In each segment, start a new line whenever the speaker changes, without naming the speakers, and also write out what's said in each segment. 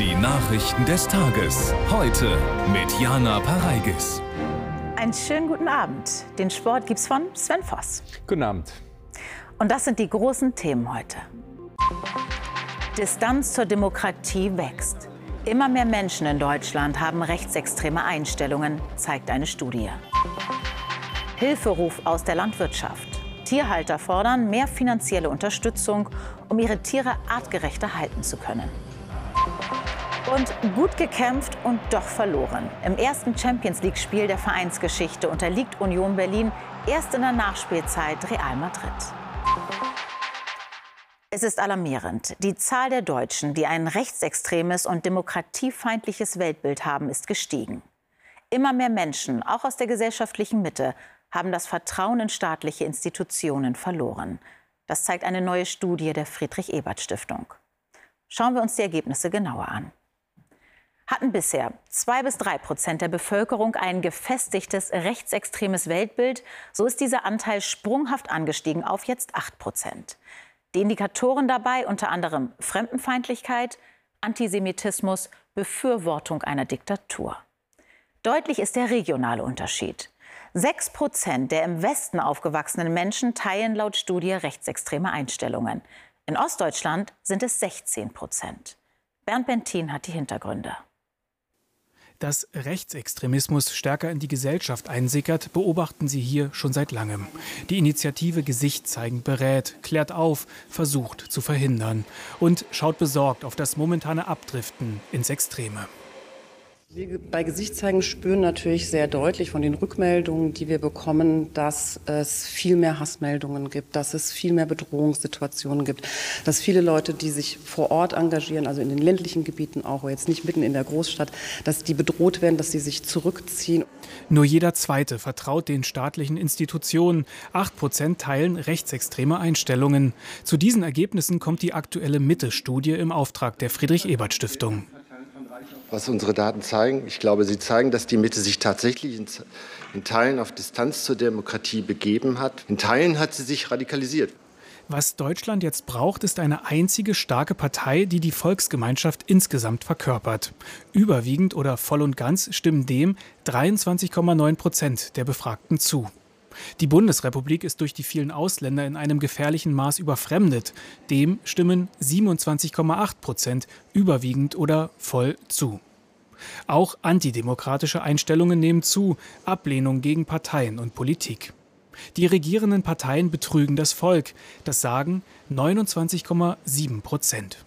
Die Nachrichten des Tages. Heute mit Jana Pareigis.
Einen schönen guten Abend. Den Sport gibt's von Sven Voss.
Guten Abend.
Und das sind die großen Themen heute. Distanz zur Demokratie wächst. Immer mehr Menschen in Deutschland haben rechtsextreme Einstellungen, zeigt eine Studie. Hilferuf aus der Landwirtschaft. Tierhalter fordern mehr finanzielle Unterstützung, um ihre Tiere artgerechter halten zu können. Und gut gekämpft und doch verloren. Im ersten Champions League-Spiel der Vereinsgeschichte unterliegt Union Berlin erst in der Nachspielzeit Real Madrid. Es ist alarmierend. Die Zahl der Deutschen, die ein rechtsextremes und demokratiefeindliches Weltbild haben, ist gestiegen. Immer mehr Menschen, auch aus der gesellschaftlichen Mitte, haben das Vertrauen in staatliche Institutionen verloren. Das zeigt eine neue Studie der Friedrich-Ebert-Stiftung. Schauen wir uns die Ergebnisse genauer an. Hatten bisher zwei bis drei Prozent der Bevölkerung ein gefestigtes rechtsextremes Weltbild, so ist dieser Anteil sprunghaft angestiegen auf jetzt acht Prozent. Die Indikatoren dabei unter anderem Fremdenfeindlichkeit, Antisemitismus, Befürwortung einer Diktatur. Deutlich ist der regionale Unterschied. Sechs Prozent der im Westen aufgewachsenen Menschen teilen laut Studie rechtsextreme Einstellungen. In Ostdeutschland sind es 16 Prozent. Bernd Bentin hat die Hintergründe.
Dass Rechtsextremismus stärker in die Gesellschaft einsickert, beobachten sie hier schon seit langem. Die Initiative Gesicht zeigen berät, klärt auf, versucht zu verhindern und schaut besorgt auf das momentane Abdriften ins Extreme.
Wir bei Gesichtszeigen spüren natürlich sehr deutlich von den Rückmeldungen, die wir bekommen, dass es viel mehr Hassmeldungen gibt, dass es viel mehr Bedrohungssituationen gibt, dass viele Leute, die sich vor Ort engagieren, also in den ländlichen Gebieten auch, jetzt nicht mitten in der Großstadt, dass die bedroht werden, dass sie sich zurückziehen.
Nur jeder Zweite vertraut den staatlichen Institutionen. Acht Prozent teilen rechtsextreme Einstellungen. Zu diesen Ergebnissen kommt die aktuelle Mitte-Studie im Auftrag der Friedrich-Ebert-Stiftung
was unsere Daten zeigen. Ich glaube, sie zeigen, dass die Mitte sich tatsächlich in, in Teilen auf Distanz zur Demokratie begeben hat. In Teilen hat sie sich radikalisiert.
Was Deutschland jetzt braucht, ist eine einzige starke Partei, die die Volksgemeinschaft insgesamt verkörpert. Überwiegend oder voll und ganz stimmen dem 23,9 Prozent der Befragten zu. Die Bundesrepublik ist durch die vielen Ausländer in einem gefährlichen Maß überfremdet. Dem stimmen 27,8 Prozent überwiegend oder voll zu. Auch antidemokratische Einstellungen nehmen zu, Ablehnung gegen Parteien und Politik. Die regierenden Parteien betrügen das Volk, das sagen 29,7 Prozent.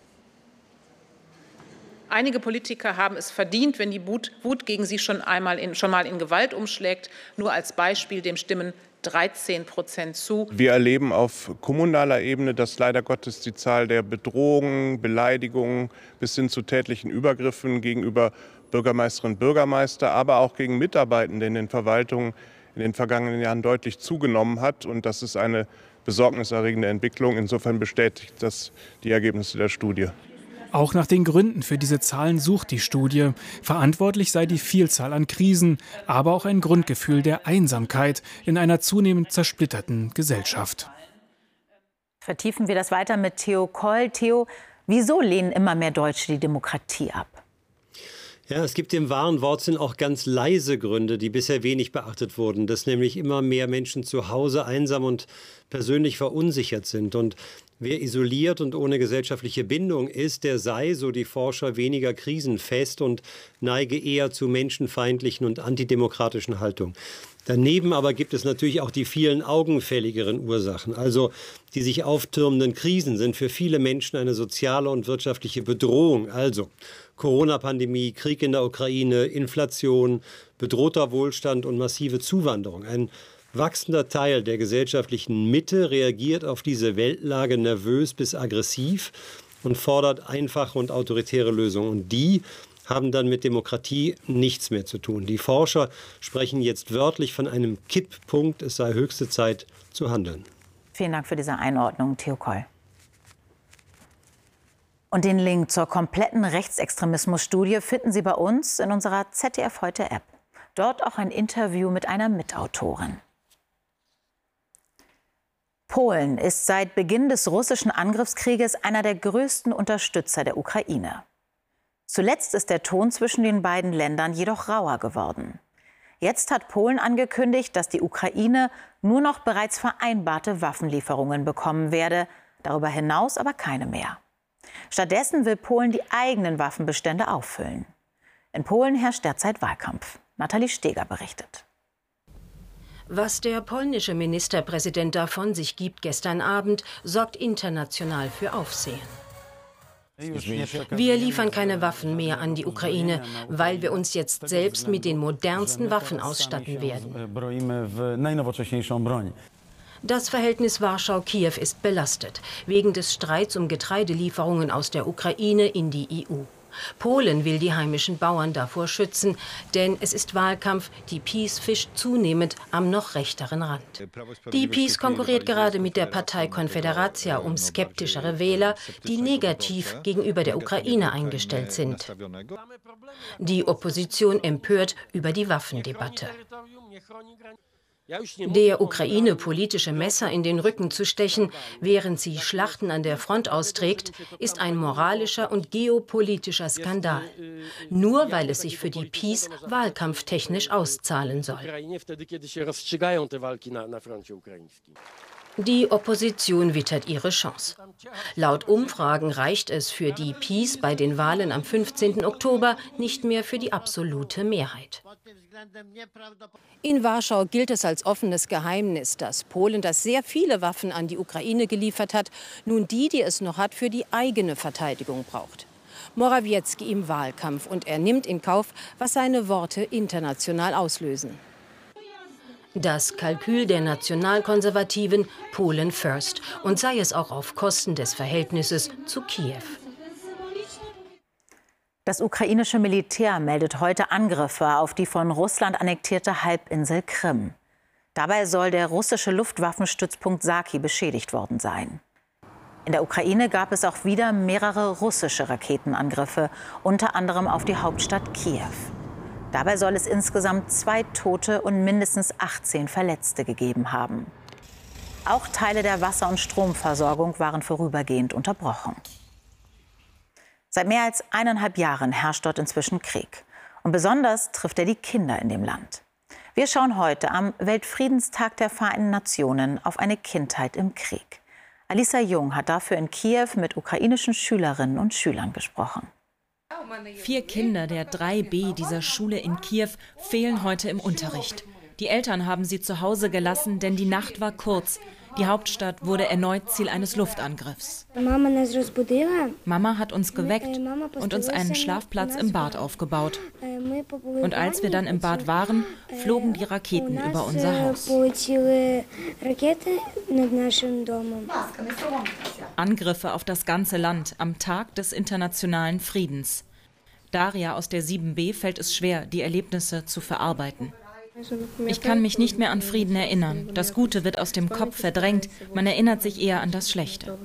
Einige Politiker haben es verdient, wenn die Wut, gegen sie schon einmal in, schon mal in Gewalt umschlägt. Nur als Beispiel dem stimmen 13 Prozent zu.
Wir erleben auf kommunaler Ebene, dass leider Gottes die Zahl der Bedrohungen, Beleidigungen bis hin zu tätlichen Übergriffen gegenüber Bürgermeisterinnen und Bürgermeister, aber auch gegen Mitarbeitende in den Verwaltungen in den vergangenen Jahren deutlich zugenommen hat. Und das ist eine besorgniserregende Entwicklung. Insofern bestätigt das die Ergebnisse der Studie.
Auch nach den Gründen für diese Zahlen sucht die Studie. Verantwortlich sei die Vielzahl an Krisen, aber auch ein Grundgefühl der Einsamkeit in einer zunehmend zersplitterten Gesellschaft.
Vertiefen wir das weiter mit Theo Koll. Theo, wieso lehnen immer mehr Deutsche die Demokratie ab?
Ja, es gibt im wahren Wortsinn auch ganz leise Gründe, die bisher wenig beachtet wurden, dass nämlich immer mehr Menschen zu Hause einsam und persönlich verunsichert sind. Und Wer isoliert und ohne gesellschaftliche Bindung ist, der sei, so die Forscher, weniger krisenfest und neige eher zu menschenfeindlichen und antidemokratischen Haltungen. Daneben aber gibt es natürlich auch die vielen augenfälligeren Ursachen. Also die sich auftürmenden Krisen sind für viele Menschen eine soziale und wirtschaftliche Bedrohung. Also Corona-Pandemie, Krieg in der Ukraine, Inflation, bedrohter Wohlstand und massive Zuwanderung. Ein wachsender Teil der gesellschaftlichen Mitte reagiert auf diese Weltlage nervös bis aggressiv und fordert einfache und autoritäre Lösungen. Und die haben dann mit Demokratie nichts mehr zu tun. Die Forscher sprechen jetzt wörtlich von einem Kipppunkt. Es sei höchste Zeit zu handeln.
Vielen Dank für diese Einordnung, Theo Koll. Und den Link zur kompletten Rechtsextremismus-Studie finden Sie bei uns in unserer ZDF Heute App. Dort auch ein Interview mit einer Mitautorin. Polen ist seit Beginn des russischen Angriffskrieges einer der größten Unterstützer der Ukraine. Zuletzt ist der Ton zwischen den beiden Ländern jedoch rauer geworden. Jetzt hat Polen angekündigt, dass die Ukraine nur noch bereits vereinbarte Waffenlieferungen bekommen werde, darüber hinaus aber keine mehr. Stattdessen will Polen die eigenen Waffenbestände auffüllen. In Polen herrscht derzeit Wahlkampf. Nathalie Steger berichtet.
Was der polnische Ministerpräsident davon sich gibt gestern Abend, sorgt international für Aufsehen. Wir liefern keine Waffen mehr an die Ukraine, weil wir uns jetzt selbst mit den modernsten Waffen ausstatten werden. Das Verhältnis Warschau-Kiew ist belastet, wegen des Streits um Getreidelieferungen aus der Ukraine in die EU. Polen will die heimischen Bauern davor schützen, denn es ist Wahlkampf. Die PiS fischt zunehmend am noch rechteren Rand. Die PiS konkurriert gerade mit der Partei Konfederacja um skeptischere Wähler, die negativ gegenüber der Ukraine eingestellt sind. Die Opposition empört über die Waffendebatte. Der Ukraine politische Messer in den Rücken zu stechen, während sie Schlachten an der Front austrägt, ist ein moralischer und geopolitischer Skandal. Nur weil es sich für die Peace wahlkampftechnisch auszahlen soll. Die Opposition wittert ihre Chance. Laut Umfragen reicht es für die Peace bei den Wahlen am 15. Oktober nicht mehr für die absolute Mehrheit. In Warschau gilt es als offenes Geheimnis, dass Polen, das sehr viele Waffen an die Ukraine geliefert hat, nun die, die es noch hat, für die eigene Verteidigung braucht. Morawiecki im Wahlkampf und er nimmt in Kauf, was seine Worte international auslösen. Das Kalkül der Nationalkonservativen Polen First und sei es auch auf Kosten des Verhältnisses zu Kiew.
Das ukrainische Militär meldet heute Angriffe auf die von Russland annektierte Halbinsel Krim. Dabei soll der russische Luftwaffenstützpunkt Saki beschädigt worden sein. In der Ukraine gab es auch wieder mehrere russische Raketenangriffe, unter anderem auf die Hauptstadt Kiew. Dabei soll es insgesamt zwei Tote und mindestens 18 Verletzte gegeben haben. Auch Teile der Wasser- und Stromversorgung waren vorübergehend unterbrochen. Seit mehr als eineinhalb Jahren herrscht dort inzwischen Krieg. Und besonders trifft er die Kinder in dem Land. Wir schauen heute am Weltfriedenstag der Vereinten Nationen auf eine Kindheit im Krieg. Alisa Jung hat dafür in Kiew mit ukrainischen Schülerinnen und Schülern gesprochen.
Vier Kinder der 3b dieser Schule in Kiew fehlen heute im Unterricht. Die Eltern haben sie zu Hause gelassen, denn die Nacht war kurz. Die Hauptstadt wurde erneut Ziel eines Luftangriffs. Mama hat uns geweckt und uns einen Schlafplatz im Bad aufgebaut. Und als wir dann im Bad waren, flogen die Raketen über unser Haus. Angriffe auf das ganze Land am Tag des internationalen Friedens. Daria aus der 7b fällt es schwer, die Erlebnisse zu verarbeiten. Ich kann mich nicht mehr an Frieden erinnern. Das Gute wird aus dem Kopf verdrängt. Man erinnert sich eher an das Schlechte.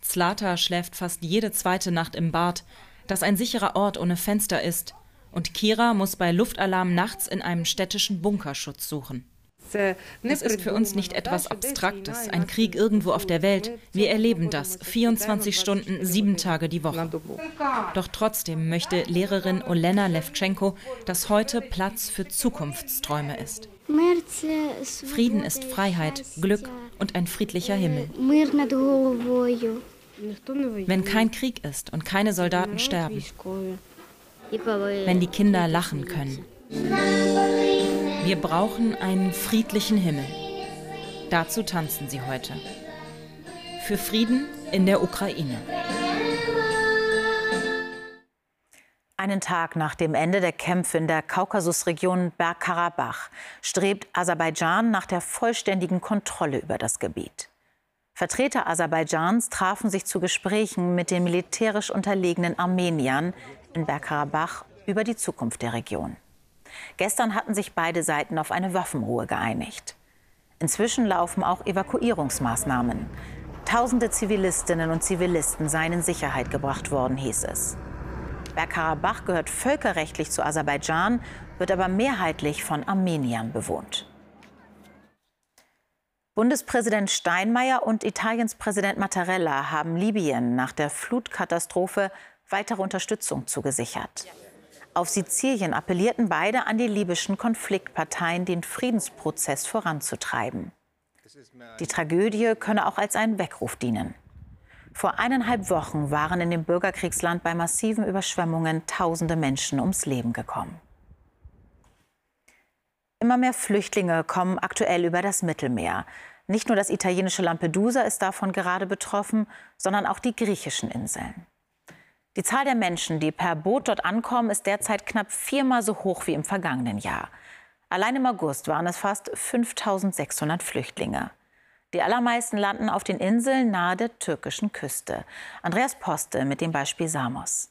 Zlata schläft fast jede zweite Nacht im Bad, das ein sicherer Ort ohne Fenster ist. Und Kira muss bei Luftalarm nachts in einem städtischen Bunkerschutz suchen. Es ist für uns nicht etwas Abstraktes, ein Krieg irgendwo auf der Welt. Wir erleben das 24 Stunden, sieben Tage die Woche. Doch trotzdem möchte Lehrerin Olena Levchenko, dass heute Platz für Zukunftsträume ist. Frieden ist Freiheit, Glück und ein friedlicher Himmel. Wenn kein Krieg ist und keine Soldaten sterben. Wenn die Kinder lachen können. Wir brauchen einen friedlichen Himmel. Dazu tanzen sie heute. Für Frieden in der Ukraine.
Einen Tag nach dem Ende der Kämpfe in der Kaukasusregion Bergkarabach strebt Aserbaidschan nach der vollständigen Kontrolle über das Gebiet. Vertreter Aserbaidschans trafen sich zu Gesprächen mit den militärisch unterlegenen Armeniern in Bergkarabach über die Zukunft der Region. Gestern hatten sich beide Seiten auf eine Waffenruhe geeinigt. Inzwischen laufen auch Evakuierungsmaßnahmen. Tausende Zivilistinnen und Zivilisten seien in Sicherheit gebracht worden, hieß es. Bergkarabach gehört völkerrechtlich zu Aserbaidschan, wird aber mehrheitlich von Armeniern bewohnt. Bundespräsident Steinmeier und Italiens Präsident Mattarella haben Libyen nach der Flutkatastrophe weitere Unterstützung zugesichert. Auf Sizilien appellierten beide an die libyschen Konfliktparteien, den Friedensprozess voranzutreiben. Die Tragödie könne auch als ein Weckruf dienen. Vor eineinhalb Wochen waren in dem Bürgerkriegsland bei massiven Überschwemmungen tausende Menschen ums Leben gekommen. Immer mehr Flüchtlinge kommen aktuell über das Mittelmeer. Nicht nur das italienische Lampedusa ist davon gerade betroffen, sondern auch die griechischen Inseln. Die Zahl der Menschen, die per Boot dort ankommen, ist derzeit knapp viermal so hoch wie im vergangenen Jahr. Allein im August waren es fast 5600 Flüchtlinge. Die allermeisten landen auf den Inseln nahe der türkischen Küste. Andreas Poste mit dem Beispiel Samos.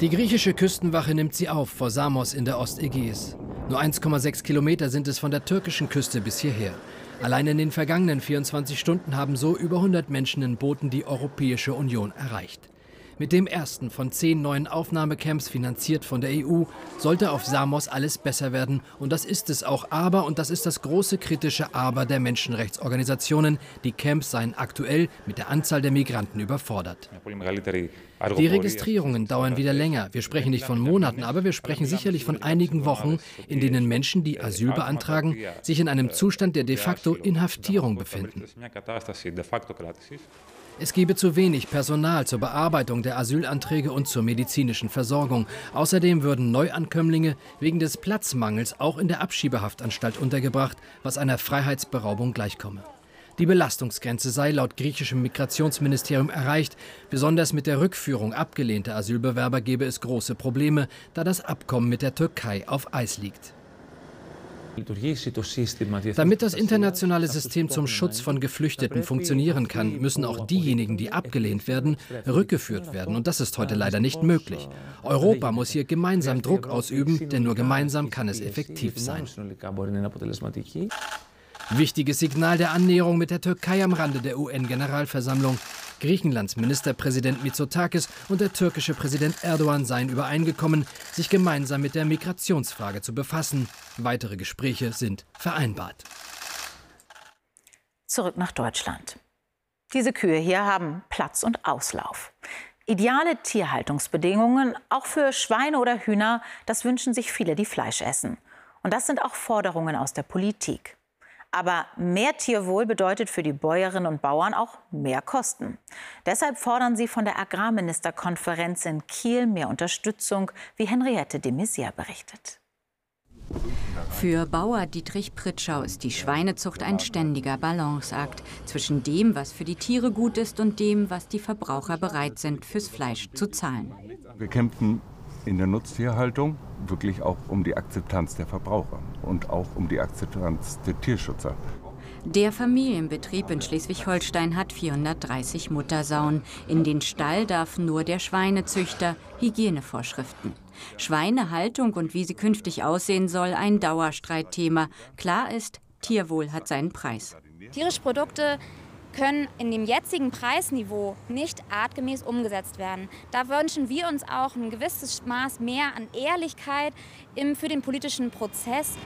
Die griechische Küstenwache nimmt sie auf vor Samos in der Ostägäis. Nur 1,6 Kilometer sind es von der türkischen Küste bis hierher. Allein in den vergangenen 24 Stunden haben so über 100 Menschen in Booten die Europäische Union erreicht. Mit dem ersten von zehn neuen Aufnahmecamps, finanziert von der EU, sollte auf Samos alles besser werden. Und das ist es auch. Aber, und das ist das große kritische Aber der Menschenrechtsorganisationen, die Camps seien aktuell mit der Anzahl der Migranten überfordert. Die Registrierungen dauern wieder länger. Wir sprechen nicht von Monaten, aber wir sprechen sicherlich von einigen Wochen, in denen Menschen, die Asyl beantragen, sich in einem Zustand der de facto Inhaftierung befinden. Es gebe zu wenig Personal zur Bearbeitung der Asylanträge und zur medizinischen Versorgung. Außerdem würden Neuankömmlinge wegen des Platzmangels auch in der Abschiebehaftanstalt untergebracht, was einer Freiheitsberaubung gleichkomme. Die Belastungsgrenze sei laut griechischem Migrationsministerium erreicht. Besonders mit der Rückführung abgelehnter Asylbewerber gebe es große Probleme, da das Abkommen mit der Türkei auf Eis liegt. Damit das internationale System zum Schutz von Geflüchteten funktionieren kann, müssen auch diejenigen, die abgelehnt werden, rückgeführt werden. Und das ist heute leider nicht möglich. Europa muss hier gemeinsam Druck ausüben, denn nur gemeinsam kann es effektiv sein. Wichtiges Signal der Annäherung mit der Türkei am Rande der UN-Generalversammlung. Griechenlands Ministerpräsident Mitsotakis und der türkische Präsident Erdogan seien übereingekommen, sich gemeinsam mit der Migrationsfrage zu befassen. Weitere Gespräche sind vereinbart.
Zurück nach Deutschland. Diese Kühe hier haben Platz und Auslauf. Ideale Tierhaltungsbedingungen, auch für Schweine oder Hühner, das wünschen sich viele, die Fleisch essen. Und das sind auch Forderungen aus der Politik. Aber mehr Tierwohl bedeutet für die Bäuerinnen und Bauern auch mehr Kosten. Deshalb fordern sie von der Agrarministerkonferenz in Kiel mehr Unterstützung, wie Henriette de Maizière berichtet.
Für Bauer Dietrich Pritschau ist die Schweinezucht ein ständiger Balanceakt zwischen dem, was für die Tiere gut ist und dem, was die Verbraucher bereit sind, fürs Fleisch zu zahlen.
Wir kämpfen in der Nutztierhaltung wirklich auch um die Akzeptanz der Verbraucher und auch um die Akzeptanz der Tierschützer.
Der Familienbetrieb in Schleswig-Holstein hat 430 Muttersauen. In den Stall darf nur der Schweinezüchter Hygienevorschriften. Schweinehaltung und wie sie künftig aussehen soll, ein Dauerstreitthema. Klar ist, Tierwohl hat seinen Preis.
Tierische Produkte können in dem jetzigen Preisniveau nicht artgemäß umgesetzt werden. Da wünschen wir uns auch ein gewisses Maß mehr an Ehrlichkeit im, für den politischen Prozess.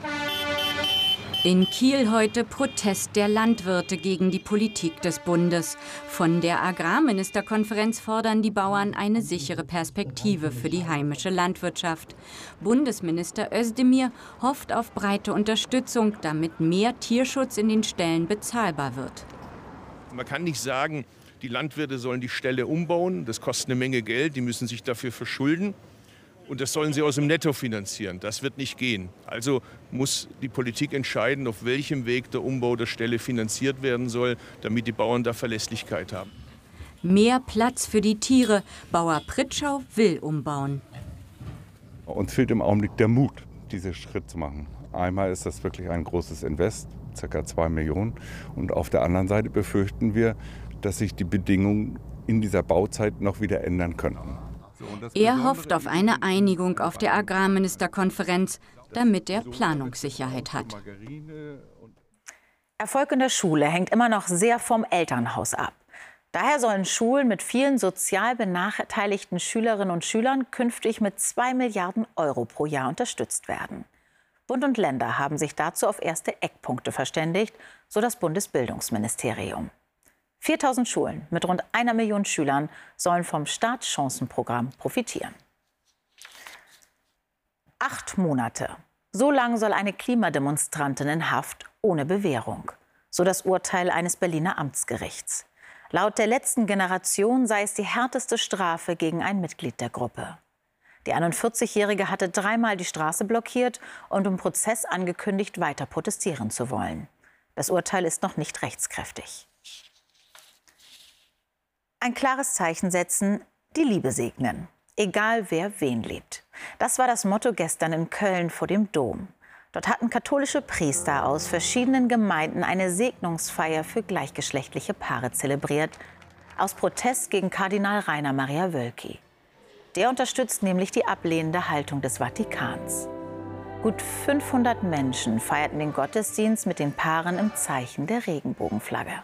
In Kiel heute Protest der Landwirte gegen die Politik des Bundes. Von der Agrarministerkonferenz fordern die Bauern eine sichere Perspektive für die heimische Landwirtschaft. Bundesminister Özdemir hofft auf breite Unterstützung, damit mehr Tierschutz in den Ställen bezahlbar wird.
Man kann nicht sagen, die Landwirte sollen die Ställe umbauen. Das kostet eine Menge Geld. Die müssen sich dafür verschulden. Und das sollen sie aus dem Netto finanzieren. Das wird nicht gehen. Also muss die Politik entscheiden, auf welchem Weg der Umbau der Ställe finanziert werden soll, damit die Bauern da Verlässlichkeit haben.
Mehr Platz für die Tiere. Bauer Pritschau will umbauen.
Uns fehlt im Augenblick der Mut, diesen Schritt zu machen. Einmal ist das wirklich ein großes Invest, ca. 2 Millionen. Und auf der anderen Seite befürchten wir, dass sich die Bedingungen in dieser Bauzeit noch wieder ändern könnten.
Er hofft auf eine Einigung auf der Agrarministerkonferenz, damit er Planungssicherheit hat.
Erfolg in der Schule hängt immer noch sehr vom Elternhaus ab. Daher sollen Schulen mit vielen sozial benachteiligten Schülerinnen und Schülern künftig mit 2 Milliarden Euro pro Jahr unterstützt werden. Bund und Länder haben sich dazu auf erste Eckpunkte verständigt, so das Bundesbildungsministerium. 4000 Schulen mit rund einer Million Schülern sollen vom Startchancenprogramm profitieren. Acht Monate. So lang soll eine Klimademonstrantin in Haft ohne Bewährung. So das Urteil eines Berliner Amtsgerichts. Laut der letzten Generation sei es die härteste Strafe gegen ein Mitglied der Gruppe. Die 41-Jährige hatte dreimal die Straße blockiert und im Prozess angekündigt, weiter protestieren zu wollen. Das Urteil ist noch nicht rechtskräftig. Ein klares Zeichen setzen, die Liebe segnen, egal wer wen liebt. Das war das Motto gestern in Köln vor dem Dom. Dort hatten katholische Priester aus verschiedenen Gemeinden eine Segnungsfeier für gleichgeschlechtliche Paare zelebriert, aus Protest gegen Kardinal Rainer Maria Wölki. Der unterstützt nämlich die ablehnende Haltung des Vatikans. Gut 500 Menschen feierten den Gottesdienst mit den Paaren im Zeichen der Regenbogenflagge.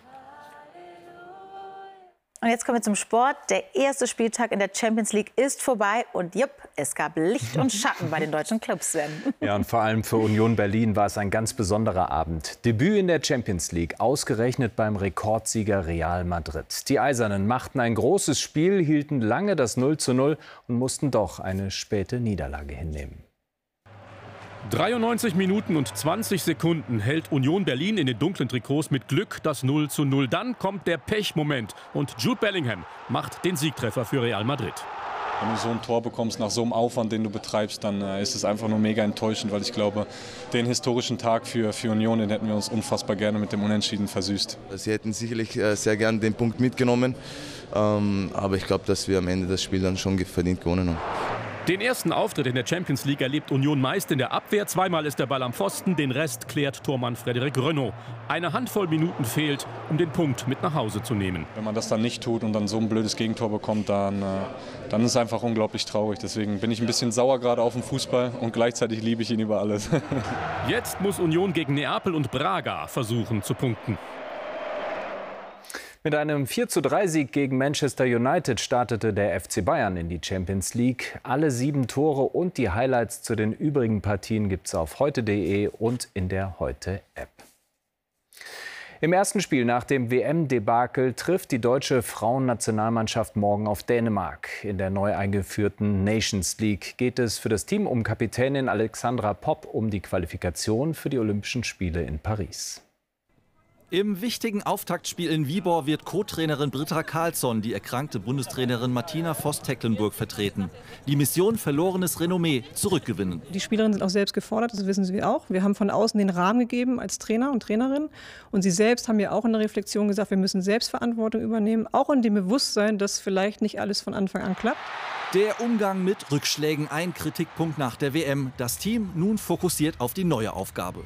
Und jetzt kommen wir zum Sport. Der erste Spieltag in der Champions League ist vorbei und jupp, es gab Licht und Schatten bei den deutschen Clubs. Sven.
Ja, und vor allem für Union Berlin war es ein ganz besonderer Abend. Debüt in der Champions League, ausgerechnet beim Rekordsieger Real Madrid. Die Eisernen machten ein großes Spiel, hielten lange das 0 zu 0 und mussten doch eine späte Niederlage hinnehmen.
93 Minuten und 20 Sekunden hält Union Berlin in den dunklen Trikots mit Glück das 0 zu 0. Dann kommt der Pechmoment und Jude Bellingham macht den Siegtreffer für Real Madrid.
Wenn du so ein Tor bekommst nach so einem Aufwand, den du betreibst, dann äh, ist es einfach nur mega enttäuschend, weil ich glaube, den historischen Tag für, für Union, den hätten wir uns unfassbar gerne mit dem Unentschieden versüßt.
Sie hätten sicherlich äh, sehr gerne den Punkt mitgenommen, ähm, aber ich glaube, dass wir am Ende das Spiel dann schon verdient gewonnen haben.
Den ersten Auftritt in der Champions League erlebt Union meist in der Abwehr. Zweimal ist der Ball am Pfosten, den Rest klärt Tormann Frederik Renault. Eine Handvoll Minuten fehlt, um den Punkt mit nach Hause zu nehmen.
Wenn man das dann nicht tut und dann so ein blödes Gegentor bekommt, dann, äh, dann ist es einfach unglaublich traurig. Deswegen bin ich ein bisschen sauer gerade auf den Fußball und gleichzeitig liebe ich ihn über alles.
Jetzt muss Union gegen Neapel und Braga versuchen zu punkten.
Mit einem 43 Sieg gegen Manchester United startete der FC Bayern in die Champions League. Alle sieben Tore und die Highlights zu den übrigen Partien gibt es auf heute.de und in der Heute-App. Im ersten Spiel nach dem WM-Debakel trifft die deutsche Frauennationalmannschaft morgen auf Dänemark. In der neu eingeführten Nations League geht es für das Team um Kapitänin Alexandra Popp um die Qualifikation für die Olympischen Spiele in Paris.
Im wichtigen Auftaktspiel in Viborg wird Co-Trainerin Britta Karlsson die erkrankte Bundestrainerin Martina Voss-Tecklenburg vertreten. Die Mission verlorenes Renommee zurückgewinnen.
Die Spielerinnen sind auch selbst gefordert, das wissen sie auch. Wir haben von außen den Rahmen gegeben als Trainer und Trainerin. Und sie selbst haben ja auch in der Reflexion gesagt, wir müssen Selbstverantwortung übernehmen, auch in dem Bewusstsein, dass vielleicht nicht alles von Anfang an klappt.
Der Umgang mit Rückschlägen ein Kritikpunkt nach der WM. Das Team nun fokussiert auf die neue Aufgabe.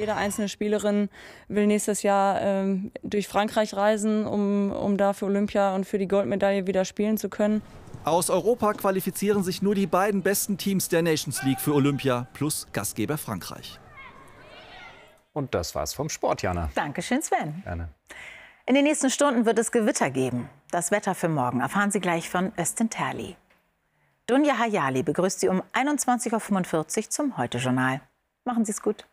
Jede einzelne Spielerin will nächstes Jahr ähm, durch Frankreich reisen, um, um da für Olympia und für die Goldmedaille wieder spielen zu können.
Aus Europa qualifizieren sich nur die beiden besten Teams der Nations League für Olympia plus Gastgeber Frankreich.
Und das war's vom Sport, Jana.
Dankeschön, Sven.
Gerne.
In den nächsten Stunden wird es Gewitter geben. Das Wetter für morgen erfahren Sie gleich von Östin Terli. Dunja Hayali begrüßt Sie um 21.45 Uhr zum Heute-Journal. Machen Sie es gut.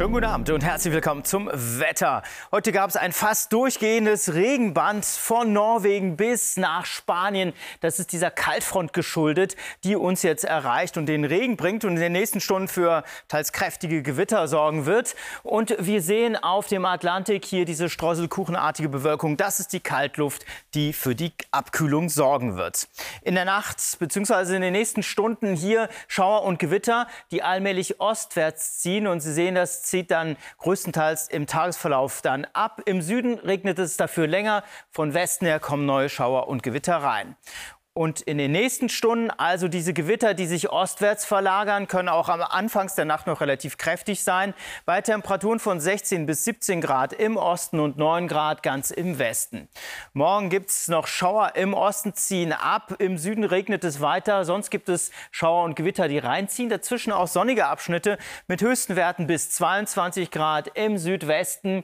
Schönen guten Abend und herzlich willkommen zum Wetter. Heute gab es ein fast durchgehendes Regenband von Norwegen bis nach Spanien. Das ist dieser Kaltfront geschuldet, die uns jetzt erreicht und den Regen bringt und in den nächsten Stunden für teils kräftige Gewitter sorgen wird. Und wir sehen auf dem Atlantik hier diese streuselkuchenartige Bewölkung. Das ist die Kaltluft, die für die Abkühlung sorgen wird. In der Nacht bzw. in den nächsten Stunden hier Schauer und Gewitter, die allmählich ostwärts ziehen. Und Sie sehen das zieht dann größtenteils im Tagesverlauf dann ab. Im Süden regnet es dafür länger. Von Westen her kommen neue Schauer und Gewitter rein. Und in den nächsten Stunden, also diese Gewitter, die sich ostwärts verlagern, können auch am Anfangs der Nacht noch relativ kräftig sein. Bei Temperaturen von 16 bis 17 Grad im Osten und 9 Grad ganz im Westen. Morgen gibt es noch Schauer im Osten, ziehen ab. Im Süden regnet es weiter. Sonst gibt es Schauer und Gewitter, die reinziehen. Dazwischen auch sonnige Abschnitte mit höchsten Werten bis 22 Grad im Südwesten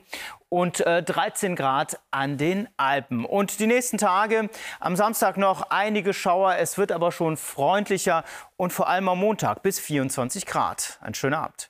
und äh, 13 Grad an den Alpen. Und die nächsten Tage, am Samstag noch einige Schauer, es wird aber schon freundlicher und vor allem am Montag bis 24 Grad. Ein schöner Abend.